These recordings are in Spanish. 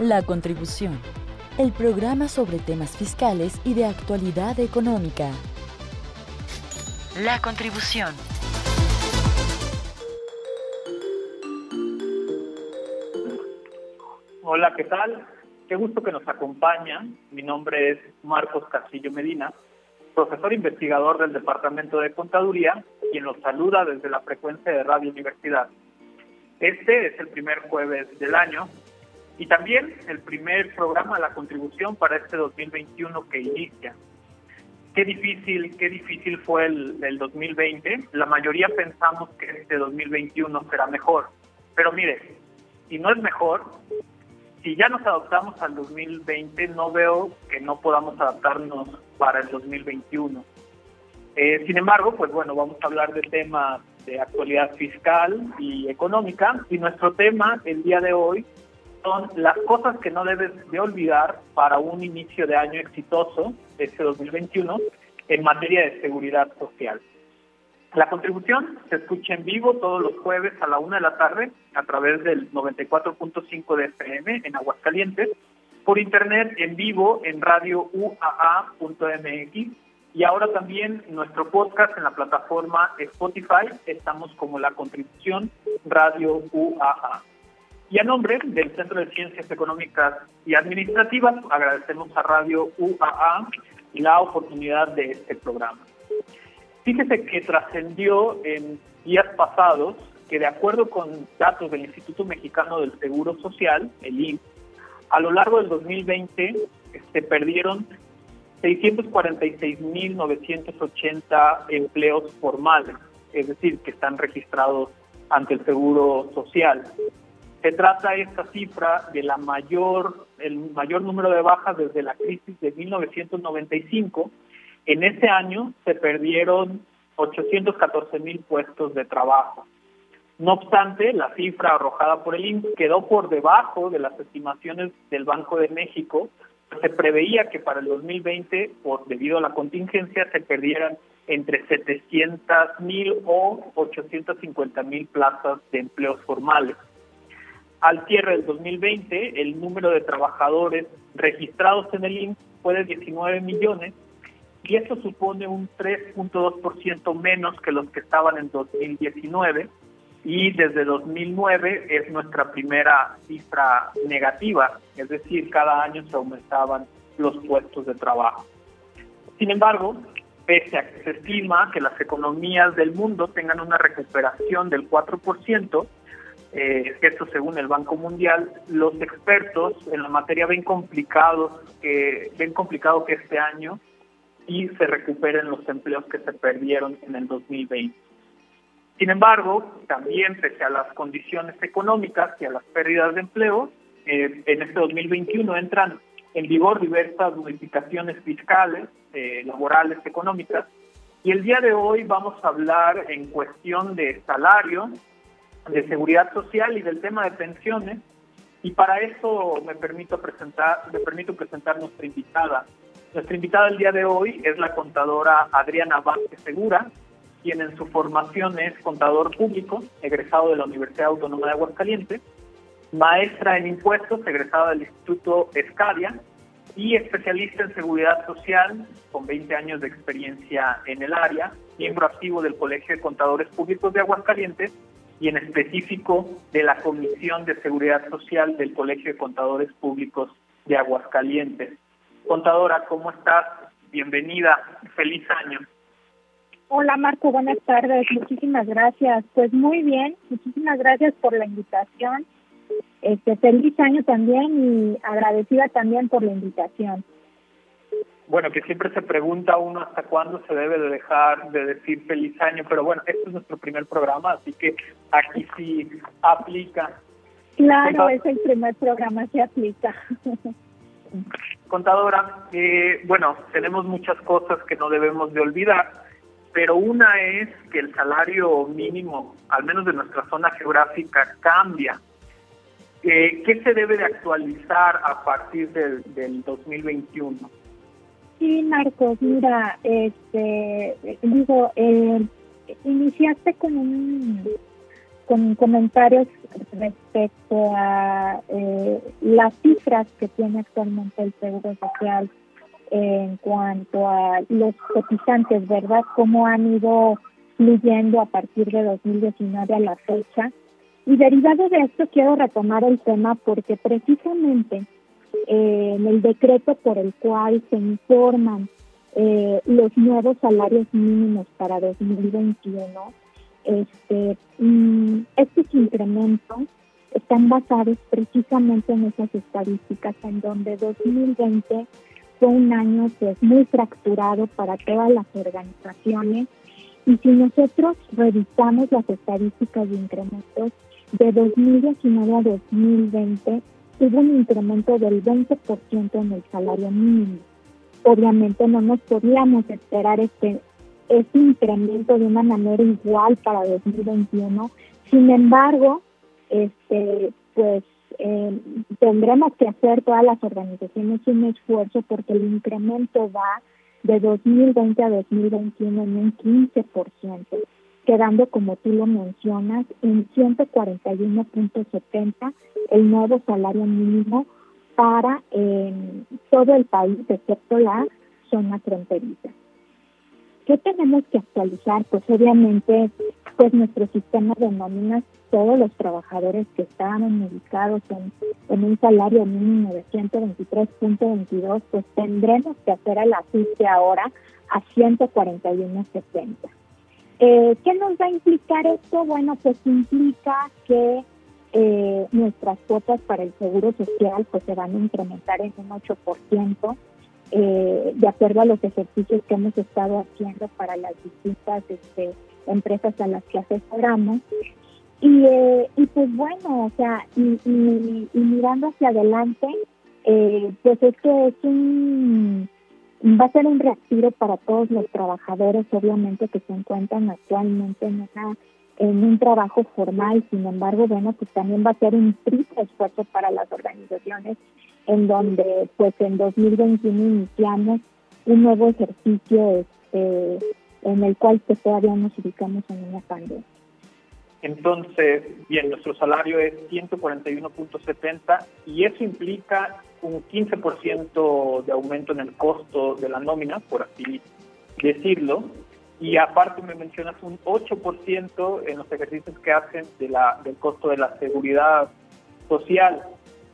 La contribución. El programa sobre temas fiscales y de actualidad económica. La contribución. Hola, ¿qué tal? Qué gusto que nos acompañan. Mi nombre es Marcos Castillo Medina, profesor investigador del Departamento de Contaduría, quien nos saluda desde la frecuencia de Radio Universidad. Este es el primer jueves del año y también el primer programa la contribución para este 2021 que inicia. Qué difícil, qué difícil fue el, el 2020. La mayoría pensamos que este 2021 será mejor. Pero mire, si no es mejor, si ya nos adaptamos al 2020, no veo que no podamos adaptarnos para el 2021. Eh, sin embargo, pues bueno, vamos a hablar de temas de actualidad fiscal y económica y nuestro tema el día de hoy son las cosas que no debes de olvidar para un inicio de año exitoso, este 2021, en materia de seguridad social. La contribución se escucha en vivo todos los jueves a la una de la tarde a través del 94.5 de FM en Aguascalientes, por internet en vivo en radio UAA.mx y ahora también nuestro podcast en la plataforma Spotify, estamos como la contribución Radio UAA. Y a nombre del Centro de Ciencias Económicas y Administrativas, agradecemos a Radio UAA la oportunidad de este programa. Fíjese que trascendió en días pasados que de acuerdo con datos del Instituto Mexicano del Seguro Social, el IMSS, a lo largo del 2020 se este, perdieron 646.980 empleos formales, es decir, que están registrados ante el Seguro Social. Se trata esta cifra de la mayor, el mayor número de bajas desde la crisis de 1995. En ese año se perdieron 814 mil puestos de trabajo. No obstante, la cifra arrojada por el INPS quedó por debajo de las estimaciones del Banco de México. Se preveía que para el 2020, por debido a la contingencia, se perdieran entre 700 mil o 850 mil plazas de empleos formales. Al cierre del 2020, el número de trabajadores registrados en el IMSS fue de 19 millones y eso supone un 3.2% menos que los que estaban en 2019 y desde 2009 es nuestra primera cifra negativa, es decir, cada año se aumentaban los puestos de trabajo. Sin embargo, pese a que se estima que las economías del mundo tengan una recuperación del 4%, eh, esto según el Banco Mundial, los expertos en la materia ven complicados ven complicado que este año y se recuperen los empleos que se perdieron en el 2020. Sin embargo, también pese a las condiciones económicas y a las pérdidas de empleo, eh, en este 2021 entran en vigor diversas modificaciones fiscales, eh, laborales, económicas, y el día de hoy vamos a hablar en cuestión de salario, de seguridad social y del tema de pensiones. Y para eso me permito presentar, me permito presentar nuestra invitada. Nuestra invitada el día de hoy es la contadora Adriana Vázquez Segura, quien en su formación es contador público, egresado de la Universidad Autónoma de Aguascalientes, maestra en impuestos, egresada del Instituto Escadia y especialista en seguridad social con 20 años de experiencia en el área, miembro activo del Colegio de Contadores Públicos de Aguascalientes y en específico de la Comisión de Seguridad Social del Colegio de Contadores Públicos de Aguascalientes. Contadora, ¿cómo estás? Bienvenida, feliz año. Hola Marco, buenas tardes, muchísimas gracias. Pues muy bien, muchísimas gracias por la invitación. Este feliz año también y agradecida también por la invitación bueno, que siempre se pregunta uno hasta cuándo se debe de dejar de decir feliz año, pero bueno, este es nuestro primer programa, así que aquí sí aplica. Claro, es el primer programa, se aplica. Contadora, eh, bueno, tenemos muchas cosas que no debemos de olvidar, pero una es que el salario mínimo, al menos de nuestra zona geográfica, cambia. Eh, ¿Qué se debe de actualizar a partir del, del 2021? Sí, Marcos, mira, este, digo, eh, iniciaste con un con comentarios respecto a eh, las cifras que tiene actualmente el Seguro Social en cuanto a los cotizantes, ¿verdad? Cómo han ido fluyendo a partir de 2019 a la fecha. Y derivado de esto quiero retomar el tema porque precisamente eh, en el decreto por el cual se informan eh, los nuevos salarios mínimos para 2021, este, mm, estos incrementos están basados precisamente en esas estadísticas en donde 2020 fue un año que es muy fracturado para todas las organizaciones y si nosotros revisamos las estadísticas de incrementos de 2019 a 2020 hubo un incremento del 20% en el salario mínimo. Obviamente no nos podíamos esperar este, este incremento de una manera igual para 2021. Sin embargo, este, pues eh, tendremos que hacer todas las organizaciones un esfuerzo porque el incremento va de 2020 a 2021 en un 15%, quedando, como tú lo mencionas, en 141.70 el nuevo salario mínimo para eh, todo el país, excepto la zona fronteriza. ¿Qué tenemos que actualizar? Pues obviamente, pues nuestro sistema de nóminas, todos los trabajadores que estaban ubicados en, un salario mínimo de 123.22, pues tendremos que hacer el ajuste ahora a 141.70. Eh, ¿Qué nos va a implicar esto? Bueno, pues implica que eh, nuestras cuotas para el seguro social pues se van a incrementar en un 8%, eh, de acuerdo a los ejercicios que hemos estado haciendo para las distintas este, empresas a las que asesoramos. Y, eh, y pues bueno, o sea, y, mirando hacia adelante, eh, pues es que es un, va a ser un respiro para todos los trabajadores, obviamente, que se encuentran actualmente en una en un trabajo formal, sin embargo, bueno, pues también va a ser un triple esfuerzo para las organizaciones en donde pues en 2021 iniciamos un nuevo ejercicio este, en el cual pues todavía nos ubicamos en una pandemia. Entonces, bien, nuestro salario es 141.70 y eso implica un 15% de aumento en el costo de la nómina, por así decirlo, y aparte me mencionas un 8% en los ejercicios que hacen de la, del costo de la seguridad social.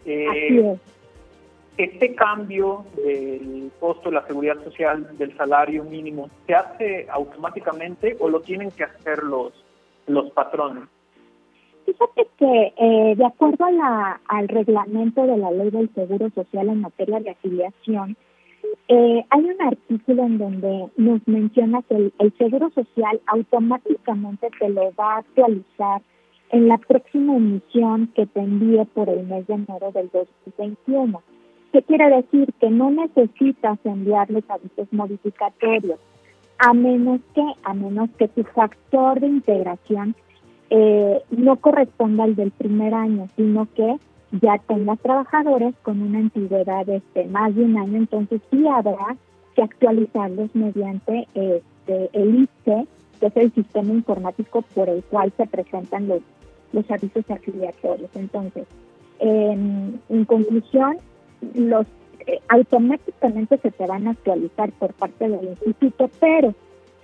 Eh, este cambio del costo de la seguridad social del salario mínimo, ¿se hace automáticamente o lo tienen que hacer los, los patrones? Fíjate que eh, de acuerdo a la, al reglamento de la ley del Seguro Social en materia de afiliación, eh, hay un artículo en donde nos menciona que el, el, Seguro Social automáticamente te lo va a actualizar en la próxima emisión que te envíe por el mes de enero del 2021. ¿Qué quiere decir? Que no necesitas enviarles avisos modificatorios, a menos que, a menos que tu factor de integración eh, no corresponda al del primer año, sino que ya tengas trabajadores con una antigüedad de este, más de un año, entonces sí habrá que actualizarlos mediante este, el ICE, que es el sistema informático por el cual se presentan los, los avisos afiliatorios. Entonces, en conclusión, los eh, automáticamente se te van a actualizar por parte del instituto, pero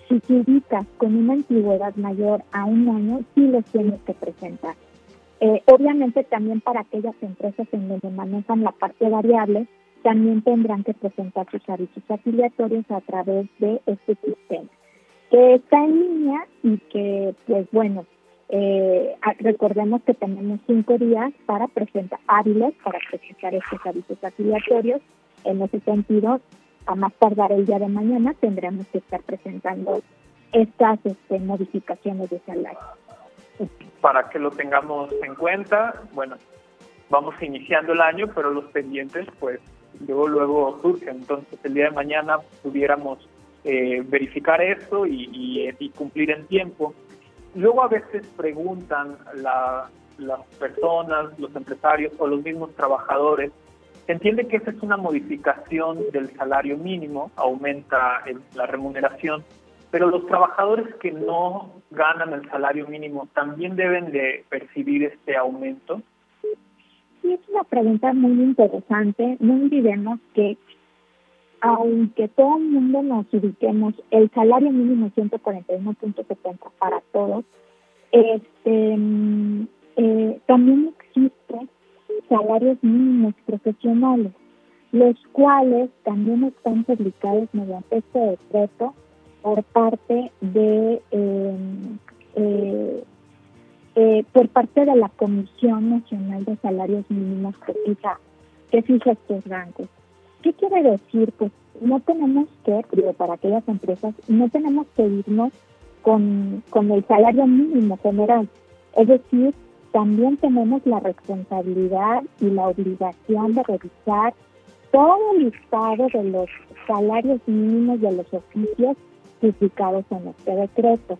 si te ubicas con una antigüedad mayor a un año, sí los tienes que presentar. Eh, obviamente también para aquellas empresas en donde manejan la parte variable, también tendrán que presentar sus avisos afiliatorios a través de este sistema, que está en línea y que, pues bueno, eh, recordemos que tenemos cinco días para presentar hábiles para presentar estos avisos afiliatorios. En ese sentido, a más tardar el día de mañana tendremos que estar presentando estas este, modificaciones de salario para que lo tengamos en cuenta. Bueno, vamos iniciando el año, pero los pendientes, pues luego, luego surgen. Entonces, el día de mañana pudiéramos eh, verificar esto y, cumplir en tiempo. Luego a veces preguntan las personas, los empresarios o los mismos trabajadores, entiende que esa es una modificación del salario mínimo, aumenta la remuneración, pero los trabajadores que no ganan el salario mínimo también deben de percibir este aumento. sí, es una pregunta muy interesante. No olvidemos que aunque todo el mundo nos ubiquemos, el salario mínimo es 141.70 para todos, este, mm, eh, también existen salarios mínimos profesionales, los cuales también están publicados mediante este decreto por parte de eh, eh, por parte de la Comisión Nacional de Salarios Mínimos que fija, que fija estos rangos. ¿Qué quiere decir? Pues no tenemos que, digo, para aquellas empresas, no tenemos que irnos con, con el salario mínimo general. Es decir, también tenemos la responsabilidad y la obligación de revisar todo el listado de los salarios mínimos de los oficios publicados en este decreto.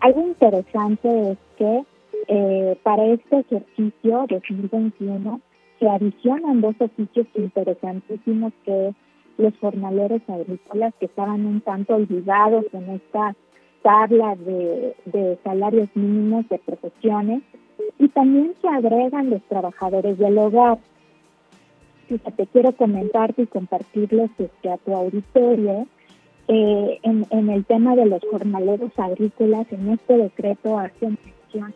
Algo interesante es que eh, para este ejercicio 2021 se adicionan dos oficios interesantísimos que los jornaleros agrícolas que estaban un tanto olvidados en esta tabla de, de salarios mínimos de profesiones y también se agregan los trabajadores del hogar. Fíjate, quiero comentarte y compartirles este, a tu auditorio eh, en, en el tema de los jornaleros agrícolas, en este decreto hace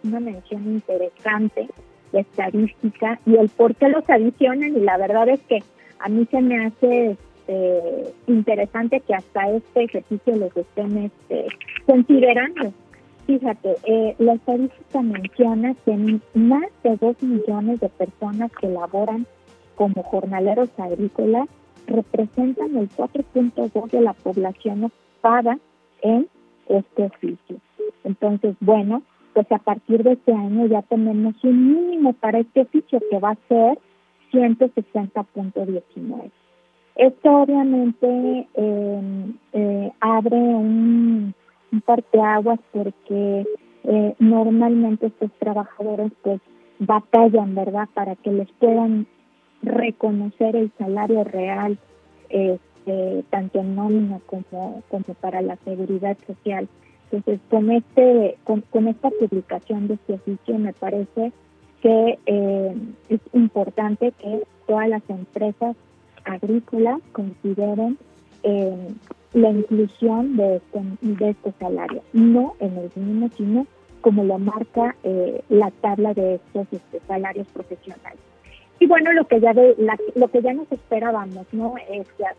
una mención interesante estadística y el por qué los adicionan y la verdad es que a mí se me hace este, interesante que hasta este ejercicio los estén este, considerando. Fíjate, eh, la estadística menciona que más de dos millones de personas que laboran como jornaleros agrícolas representan el 4.2 de la población ocupada en este oficio. Entonces, bueno, pues a partir de este año ya tenemos un mínimo para este oficio que va a ser 160.19. Esto obviamente em, eh, abre un, parteaguas porque eh, normalmente estos trabajadores pues batallan, ¿verdad?, para que les puedan reconocer el salario real, este, tanto en nómina como, como para la seguridad social. Entonces, con, este, con, esta publicación de este oficio me parece que eh, es importante que todas las empresas agrícolas consideren eh, la inclusión de este, de este salario, no en el mínimo, sino como lo marca eh, la tabla de estos este, salarios profesionales. Y bueno, lo que ya de, lo que ya nos esperábamos, ¿no? Es que a,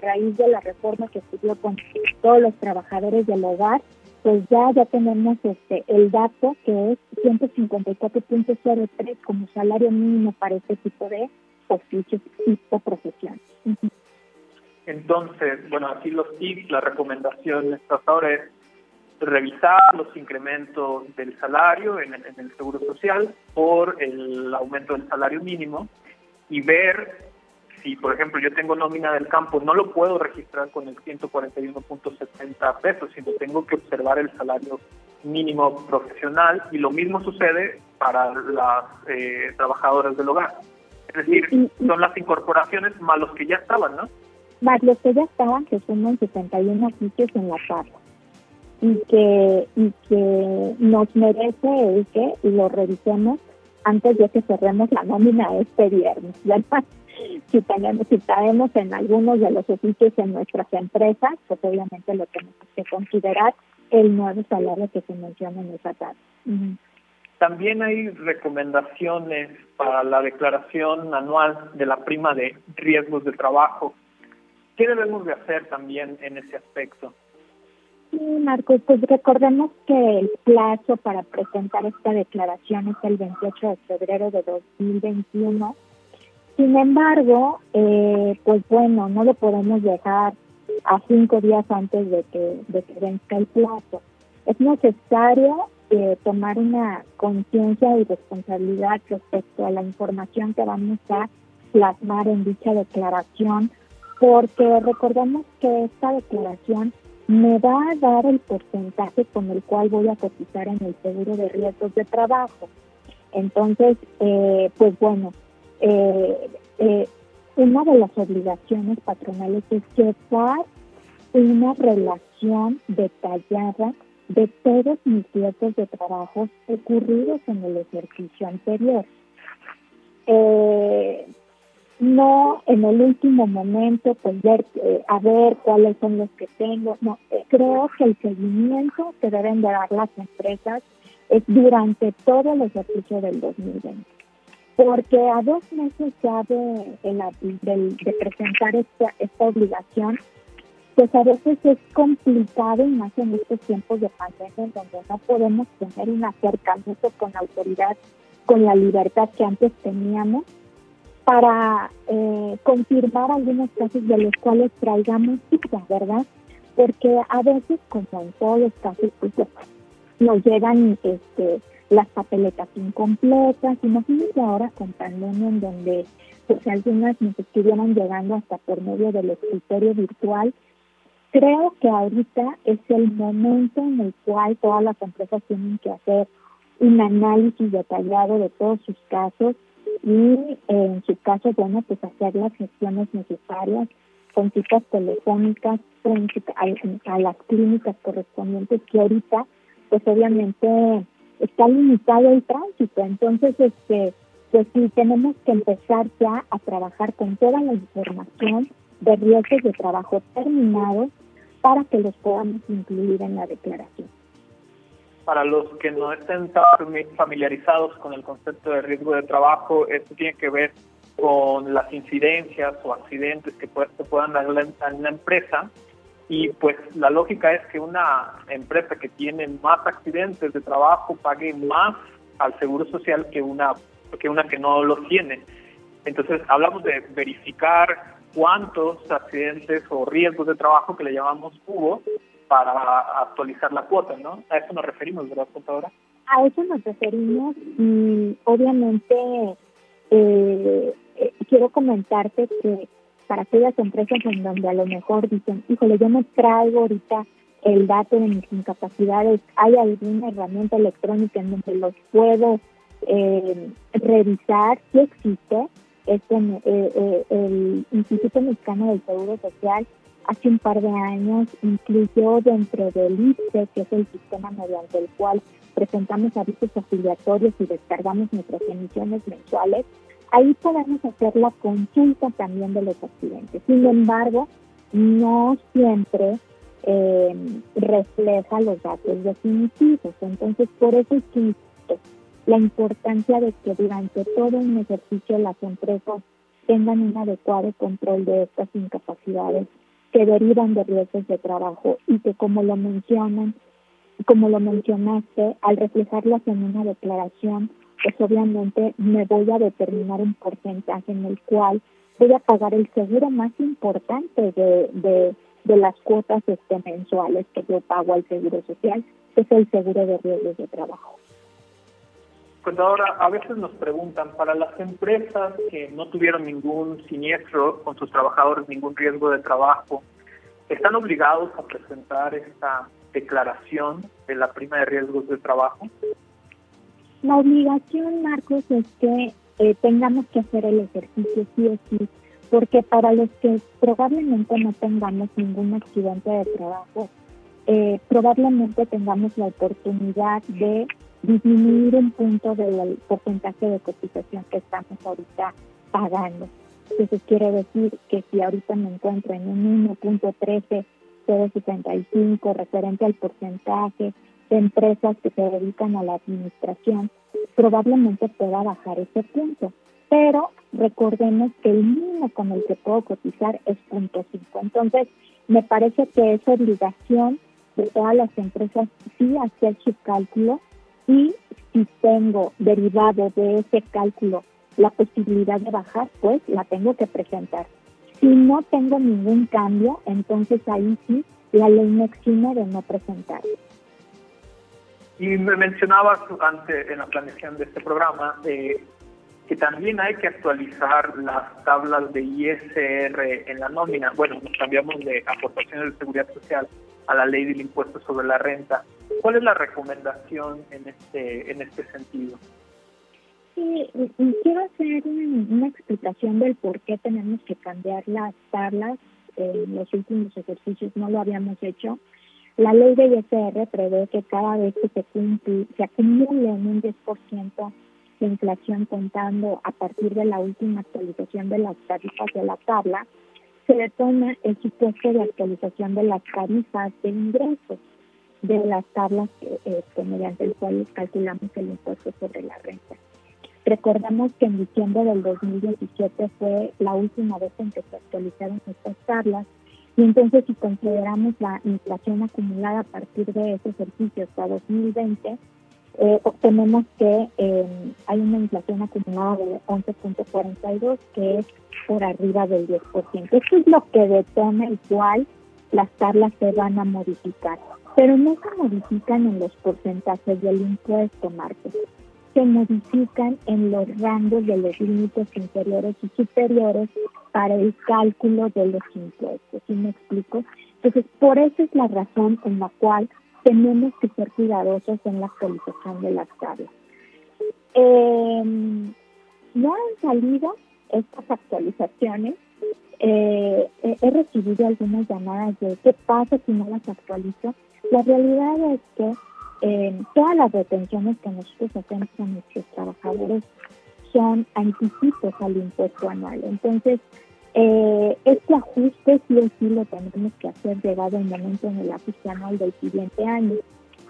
raíz de la reforma que estudió con todos los trabajadores del hogar, pues ya ya tenemos este el dato que es 154.03 como salario mínimo para este tipo de oficios y o profesiones. Entonces, bueno, aquí los tips, la recomendación hasta ahora es revisar los incrementos del salario en el, Seguro Social por el aumento del salario mínimo y ver si, por ejemplo, yo tengo nómina del campo, no lo puedo registrar con el 141.70 pesos, sino tengo que observar el salario mínimo profesional y lo mismo sucede para las eh, trabajadoras del hogar. Es decir, son las incorporaciones más los que ya estaban, ¿no? Más los que ya estaban, que suman 71 sitios en la tabla y que, y que nos merece el que lo revisemos antes de que cerremos la nómina este viernes. Si tenemos, si caemos en algunos de los oficios en nuestras empresas, pues obviamente lo tenemos que considerar el nuevo salario que se menciona en esa tabla. También hay recomendaciones para la declaración anual de la prima de riesgos de trabajo. ¿Qué debemos de hacer también en ese aspecto? Sí, Marcos, pues recordemos que el plazo para presentar esta declaración es el 28 de febrero de 2021. Sin embargo, eh, pues bueno, no lo podemos dejar a cinco días antes de que, de el plazo. Es necesario eh, tomar una conciencia y responsabilidad respecto a la información que vamos a plasmar en dicha declaración, porque recordemos que esta declaración me va a dar el porcentaje con el cual voy a cotizar en el seguro de riesgos de trabajo. Entonces, eh, pues bueno, eh, eh, una de las obligaciones patronales es llevar una relación detallada de todos mis riesgos de trabajo ocurridos en el ejercicio anterior. No en el último momento pues ver eh, a ver cuáles son los que tengo no eh, creo que el seguimiento que deben de dar las empresas es durante todo el ejercicio del 2020 porque a dos meses ya de, de, presentar esta, esta obligación pues a veces es complicado y más en estos tiempos de pandemia donde no podemos tener un acercamiento con la autoridad con la libertad que antes teníamos para eh, confirmar algunos casos de los cuales traigamos cita, ¿verdad? Porque a veces, como en todos los casos, pues, nos llegan este, las papeletas incompletas. Imagínense ahora con pandemia en donde pues algunas nos estuvieran llegando hasta por medio del escritorio virtual. Creo que ahorita es el momento en el cual todas las empresas tienen que hacer un análisis detallado de todos sus casos y en su caso, bueno, pues hacer las gestiones necesarias con citas telefónicas a, a las clínicas correspondientes que ahorita, pues obviamente está limitado el tránsito. Entonces, este, pues sí, tenemos que empezar ya a trabajar con toda la información de riesgos de trabajo terminados para que los podamos incluir en la declaración para los que no estén familiarizados con el concepto de riesgo de trabajo, esto tiene que ver con las incidencias o accidentes que se puedan dar en la empresa. Y pues la lógica es que una empresa que tiene más accidentes de trabajo pague más al seguro social que una que una que no lo tiene. Entonces hablamos de verificar cuántos accidentes o riesgos de trabajo que le llamamos hubo para actualizar la cuota, ¿no? A eso nos referimos, ¿verdad, contadora? A eso nos referimos y obviamente eh, eh, quiero comentarte que para aquellas empresas en donde a lo mejor dicen, híjole, yo no traigo ahorita el dato de mis incapacidades, ¿hay alguna herramienta electrónica en donde los puedo eh, revisar? si existe. Este, el Instituto Mexicano del Seguro Social hace un par de años incluyó dentro del ICE, que es el sistema mediante el cual presentamos avisos afiliatorios y descargamos nuestras emisiones mensuales, ahí podemos hacer la consulta también de los accidentes. Sin embargo, no siempre eh, refleja los datos definitivos. Entonces, por eso existe la importancia de que durante todo un ejercicio las empresas tengan un adecuado control de estas incapacidades que derivan de riesgos de trabajo y que como lo mencionan, como lo mencionaste, al reflejarlas en una declaración, pues obviamente me voy a determinar un porcentaje en el cual voy a pagar el seguro más importante de, de, de las cuotas este, mensuales que yo pago al seguro social, que es el seguro de riesgos de trabajo. Ahora, a veces nos preguntan, para las empresas que no tuvieron ningún siniestro con sus trabajadores, ningún riesgo de trabajo, ¿están obligados a presentar esta declaración de la prima de riesgos de trabajo? La obligación, Marcos, es que eh, tengamos que hacer el ejercicio sí o sí, porque para los que probablemente no tengamos ningún accidente de trabajo, eh, probablemente tengamos la oportunidad de disminuir un punto del porcentaje de cotización que estamos ahorita pagando. Eso quiere decir que si ahorita me encuentro en un 1.13 referente al porcentaje de empresas que se dedican a la administración, probablemente pueda bajar ese punto. Pero recordemos que el mínimo con el que puedo cotizar es punto .5. Entonces, me parece que es obligación de todas las empresas sí hacer su cálculo y si tengo derivado de ese cálculo la posibilidad de bajar, pues la tengo que presentar. Si no tengo ningún cambio, entonces ahí sí la ley me exime de no presentar. Y me mencionabas antes en la planeación de este programa eh, que también hay que actualizar las tablas de ISR en la nómina. Bueno, nos cambiamos de aportaciones de seguridad social a la ley del impuesto sobre la renta. ¿Cuál es la recomendación en este, en este sentido? Sí, quiero hacer una explicación del por qué tenemos que cambiar las tablas. En los últimos ejercicios no lo habíamos hecho. La ley de ISR prevé que cada vez que se, cumple, se acumule un 10% de inflación contando a partir de la última actualización de las tarifas de la tabla, se detona el supuesto de actualización de las tarifas de ingresos de las tablas este, mediante el cual calculamos el impuesto sobre la renta. Recordemos que en diciembre del 2017 fue la última vez en que se actualizaron estas tablas y entonces si consideramos la inflación acumulada a partir de ese ejercicio hasta 2020, eh, obtenemos que eh, hay una inflación acumulada de 11.42, que es por arriba del 10%. Esto es lo que detona el cual las tablas se van a modificar, pero no se modifican en los porcentajes del impuesto, Marcos. Se modifican en los rangos de los límites inferiores y superiores para el cálculo de los impuestos. ¿Sí me explico? Entonces, por eso es la razón en la cual tenemos que ser cuidadosos en la actualización de las tablas. Eh, no han salido estas actualizaciones. Eh, he recibido algunas llamadas de qué pasa si no las actualizo. La realidad es que eh, todas las retenciones que nosotros hacemos con nuestros trabajadores son anticipos al impuesto anual. Entonces, eh, este ajuste sí o sí lo tenemos que hacer llegado el momento en el ajuste anual del siguiente año.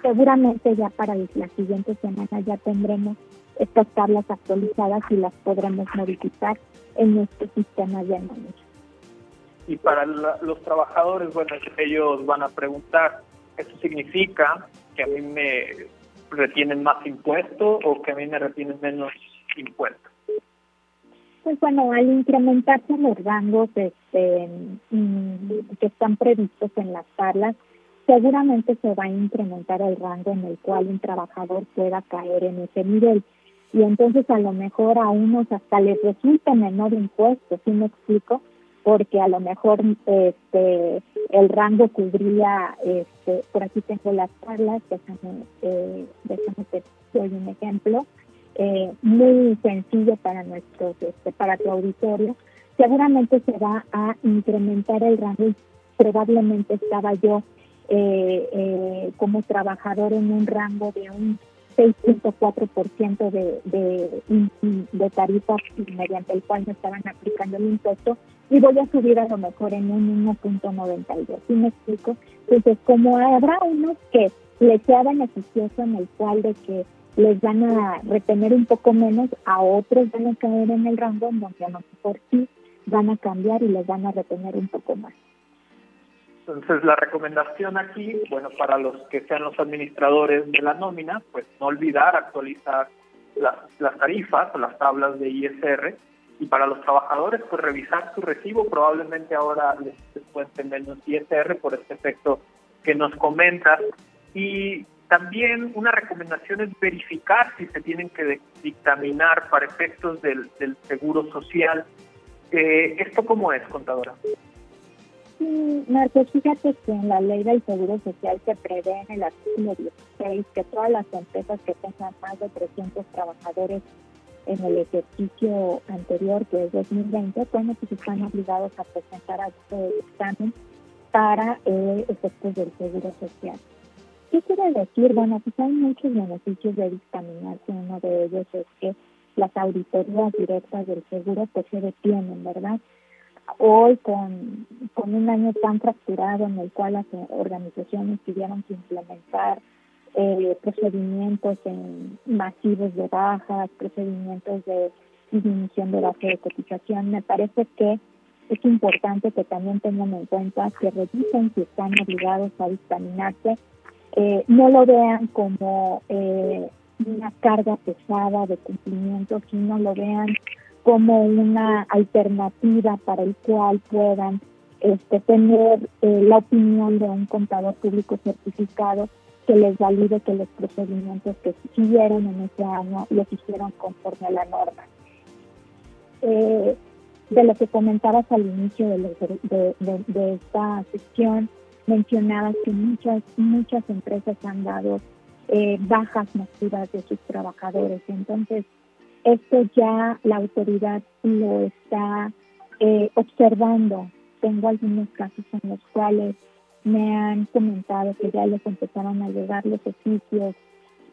Seguramente ya para la siguiente semana ya tendremos estas tablas actualizadas y las podremos modificar en nuestro sistema de análisis. Y para los trabajadores, bueno, ellos van a preguntar, ¿esto significa que a mí me retienen más impuestos o que a mí me retienen menos impuestos? Pues bueno, al incrementarse los rangos este, mm, que están previstos en las tablas, seguramente se va a incrementar el rango en el cual un trabajador pueda caer en ese nivel. Y entonces a lo mejor a unos hasta les resulta menor impuesto, ¿sí me explico? Porque a lo mejor este el rango cubría, este, por aquí tengo las tablas, déjame, eh, déjame te doy un ejemplo, eh, muy sencillo para nuestros, este, para tu auditorio, seguramente se va a incrementar el rango probablemente estaba yo eh, eh, como trabajador en un rango de un 6.4% de, de, de tarifas mediante el cual me estaban aplicando el impuesto y voy a subir a lo mejor en un 1.92. ¿Sí me explico? Entonces, como habrá unos que les sea beneficioso en el cual de que les van a retener un poco menos, a otros van a caer en el rango en donde a lo mejor sí van a cambiar y les van a retener un poco más. Entonces la recomendación aquí, bueno, para los que sean los administradores de la nómina, pues no olvidar actualizar las, las tarifas o las tablas de ISR y para los trabajadores, pues revisar su recibo, probablemente ahora les descuente menos ISR por este efecto que nos comentas. Y también una recomendación es verificar si se tienen que dictaminar para efectos del, seguro social. Eh, ¿Esto cómo es, contadora? Sí, Marcos, fíjate que en la ley del Seguro Social se prevé en el artículo 16 que todas las empresas que tengan más de 300 trabajadores en el ejercicio anterior, que es 2020, bueno, pues están obligados a presentar este examen para eh, efectos del Seguro Social. ¿Qué quiere decir? Bueno, pues hay muchos beneficios de dictaminarse. Uno de ellos es que las auditorías directas del seguro pues se detienen, ¿verdad? Hoy con, con un año tan fracturado en el cual las organizaciones tuvieron que implementar eh, procedimientos en masivos de bajas, procedimientos de disminución de base de cotización, me parece que es importante que también tengan en cuenta que revisen si están obligados a dictaminarse eh, no lo vean como eh, una carga pesada de cumplimiento, sino lo vean como una alternativa para el cual puedan este, tener eh, la opinión de un contador público certificado que les valide que los procedimientos que siguieron en ese año los hicieron conforme a la norma. de lo que comentabas al inicio de, de esta sesión, mencionabas que muchas, muchas empresas han dado eh, bajas masivas de sus trabajadores. Entonces, esto ya la autoridad lo está eh, observando. Tengo algunos casos en los cuales me han comentado que ya les empezaron a llegar los oficios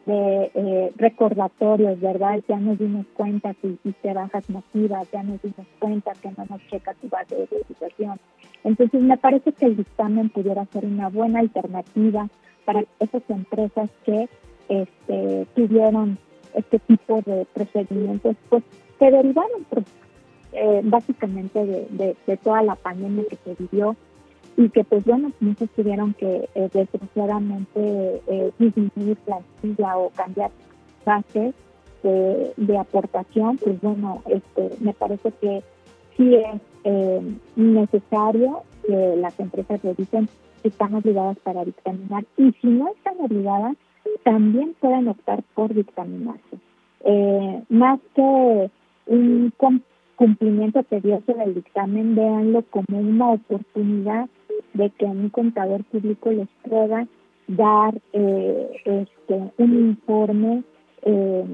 de eh, recordatorios, ¿verdad? Ya nos dimos cuenta que hiciste bajas masivas, ya nos dimos cuenta que no nos checa tu base de situación. Entonces me parece que el dictamen pudiera ser una buena alternativa para esas empresas que este, tuvieron este tipo de procedimientos, pues se derivaron pues, eh, básicamente de, de, toda la pandemia que se vivió y que pues bueno, muchos tuvieron que eh, desgraciadamente eh, disminuir plantilla o cambiar bases de, aportación, pues bueno, este, me parece que sí es eh, necesario que las empresas revisen si están obligadas para dictaminar y si no están obligadas, también pueden optar por dictaminarse. Eh, más que un cumplimiento tedioso del dictamen, véanlo como una oportunidad de que un contador público les pueda dar eh, este, un informe eh,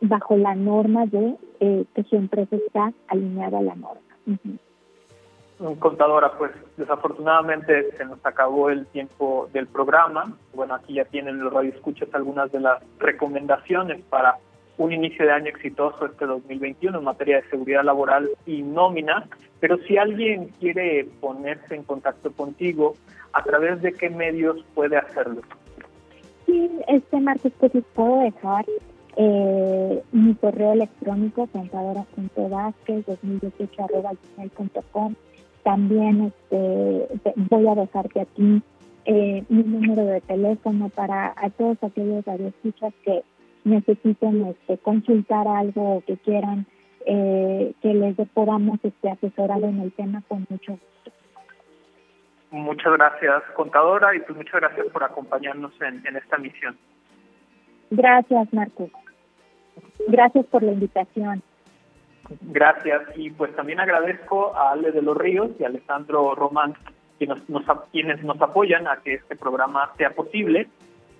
bajo la norma de eh, que su empresa está alineada a la norma. Contadora, pues desafortunadamente se nos acabó el tiempo del programa. Bueno, aquí ya tienen los radioescuchas algunas de las recomendaciones para un inicio de año exitoso este 2021 en materia de seguridad laboral y nómina, pero si alguien quiere ponerse en contacto contigo, ¿a través de qué medios puede hacerlo? Sí, este martes pues puedo dejar eh, mi correo electrónico contadora.vázquez2018.com también este, voy a dejarte aquí eh, mi número de teléfono para a todos aquellos radioescuchas que necesiten este, consultar algo o que quieran eh, que les podamos este, asesorar en el tema con mucho gusto. Muchas gracias, contadora, y pues muchas gracias por acompañarnos en, en esta misión. Gracias, Marcos. Gracias por la invitación. Gracias, y pues también agradezco a Ale de los Ríos y a Alessandro Román, quienes nos, quienes nos apoyan a que este programa sea posible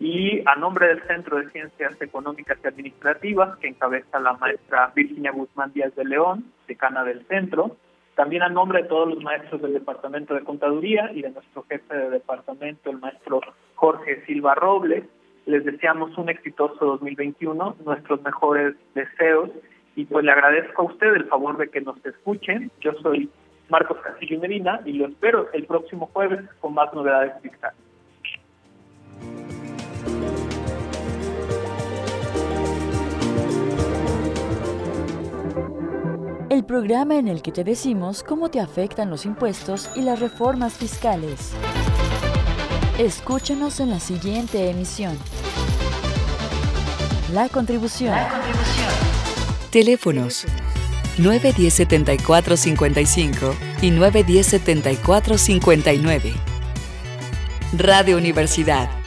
y a nombre del Centro de Ciencias Económicas y Administrativas, que encabeza la maestra Virginia Guzmán Díaz de León, decana del centro, también a nombre de todos los maestros del Departamento de Contaduría y de nuestro jefe de departamento, el maestro Jorge Silva Robles, les deseamos un exitoso 2021, nuestros mejores deseos y pues le agradezco a usted el favor de que nos escuchen. Yo soy Marcos Castillo Medina y lo espero el próximo jueves con más novedades fiscales. El programa en el que te decimos cómo te afectan los impuestos y las reformas fiscales. Escúchanos en la siguiente emisión. La contribución. Teléfonos 910 7455 y 910 7459. Radio Universidad